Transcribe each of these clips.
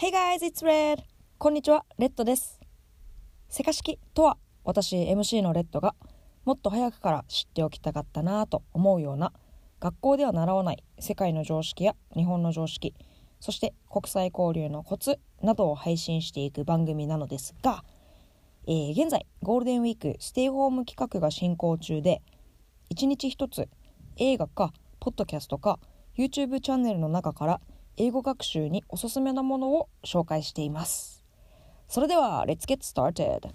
Hey guys, it's Red! こんにちは、レッドです。セカ式とは、私 MC のレッドがもっと早くから知っておきたかったなぁと思うような学校では習わない世界の常識や日本の常識、そして国際交流のコツなどを配信していく番組なのですが、えー現在ゴールデンウィークステイホーム企画が進行中で一日一つ映画かポッドキャストか YouTube チャンネルの中から英語学習におすすめなものを紹介しています。それでは Let's get started.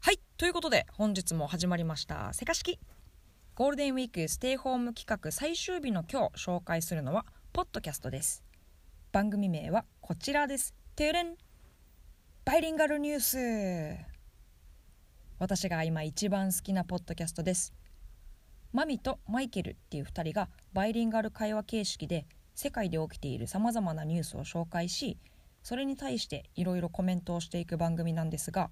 はいということで本日も始まりましたセカ式ゴールデンウィークステイホーム企画最終日の今日紹介するのはポッドキャストです。番組名はこちらです。てれん。バイリンガルニュース。私が今一番好きなポッドキャストです。マミとマイケルっていう2人がバイリンガル会話形式で世界で起きているさまざまなニュースを紹介しそれに対していろいろコメントをしていく番組なんですが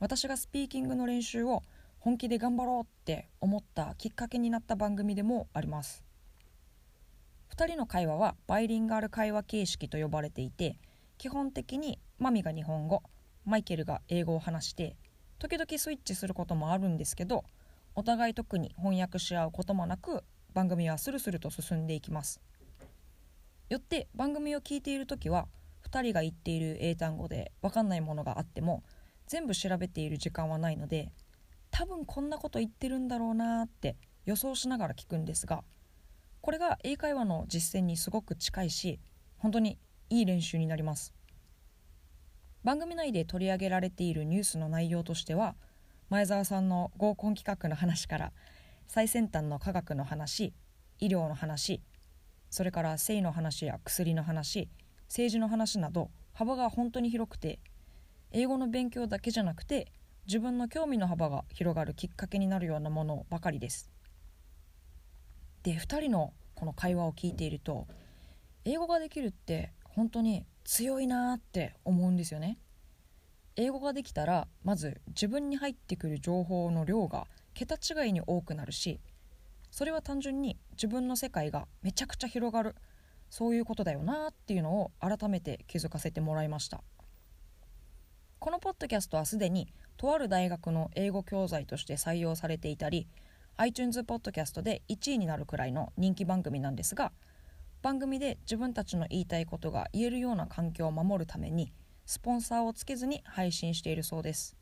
私がスピーキングの練習を本気で頑張ろうって思ったきっかけになった番組でもあります。2人の会話はバイリンガル会話形式と呼ばれていて基本的にマミが日本語マイケルが英語を話して時々スイッチすることもあるんですけどお互い特に翻訳し合うこともなく番組はスルスルと進んでいきます。よって番組を聞いている時は2人が言っている英単語で分かんないものがあっても全部調べている時間はないので多分こんなこと言ってるんだろうなーって予想しながら聞くんですがこれが英会話の実践にすごく近いし本当にいい練習になります。番組内で取り上げられているニュースの内容としては前澤さんの合コン企画の話から最先端の科学の話医療の話それから性の話や薬の話政治の話など幅が本当に広くて英語の勉強だけじゃなくて自分の興味の幅が広がるきっかけになるようなものばかりです。で2人のこの会話を聞いていると英語ができるって本当に強いなって思うんですよね。英語ができたらまず自分に入ってくる情報の量が桁違いに多くなるしそれは単純に自分の世界がめちゃくちゃ広がる。そういうことだよなっていうのを改めて気づかせてもらいました。このポッドキャストはすでにとある大学の英語教材として採用されていたり iTunes ポッドキャストで1位になるくらいの人気番組なんですが番組で自分たちの言いたいことが言えるような環境を守るためにスポンサーをつけずに配信しているそうです。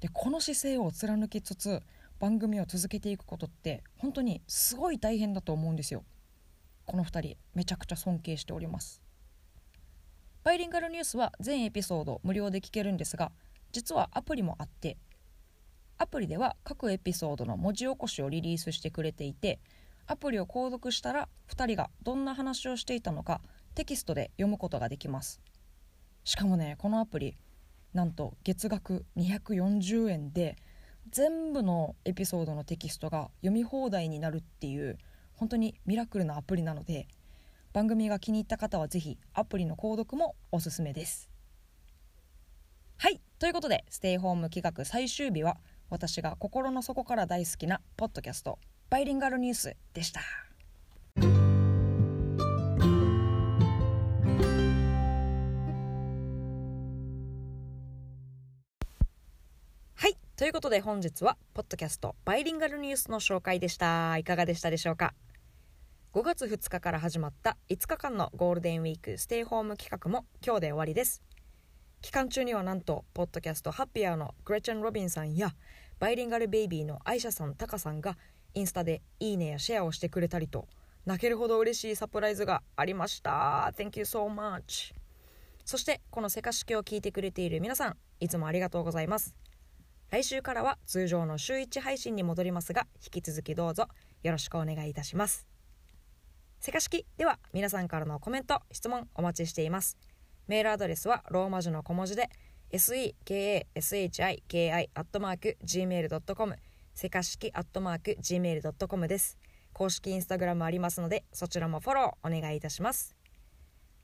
でこの姿勢を貫きつつ番組を続けていくことって本当にすごい大変だと思うんですよ。この2人めちゃくちゃ尊敬しております。バイリンガルニュースは全エピソード無料で聞けるんですが実はアプリもあってアプリでは各エピソードの文字起こしをリリースしてくれていてアプリを購読したら2人がどんな話をしていたのかテキストで読むことができます。しかもねこのアプリなんと月額240円で全部のエピソードのテキストが読み放題になるっていう本当にミラクルなアプリなので番組が気に入った方はぜひアプリの購読もおすすめです。はいということでステイホーム企画最終日は私が心の底から大好きなポッドキャストバイリンガルニュースでした。はい。ということで本日はポッドキャストバイリンガルニュースの紹介でした。いかがでしたでしょうか？5月2日から始まった5日間のゴールデンウィークステイホーム企画も今日で終わりです。期間中にはなんとポッドキャストハッピーアーのグレチェン・ロビンさんやバイリンガルベイビーのアイシャさんタカさんがインスタでいいねやシェアをしてくれたりと泣けるほど嬉しいサプライズがありました。Thank you so much. そしてこのセカ式を聞いてくれている皆さんいつもありがとうございます。来週からは通常の週1配信に戻りますが引き続きどうぞよろしくお願いいたします。セカ式では皆さんからのコメント質問お待ちしています。メールアドレスはローマ字の小文字で sekashiki.gmail.com せかしきアットマーク .gmail.com です。公式インスタグラムありますのでそちらもフォローお願いいたします。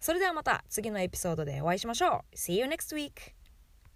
それではまた次のエピソードでお会いしましょう。See you next week!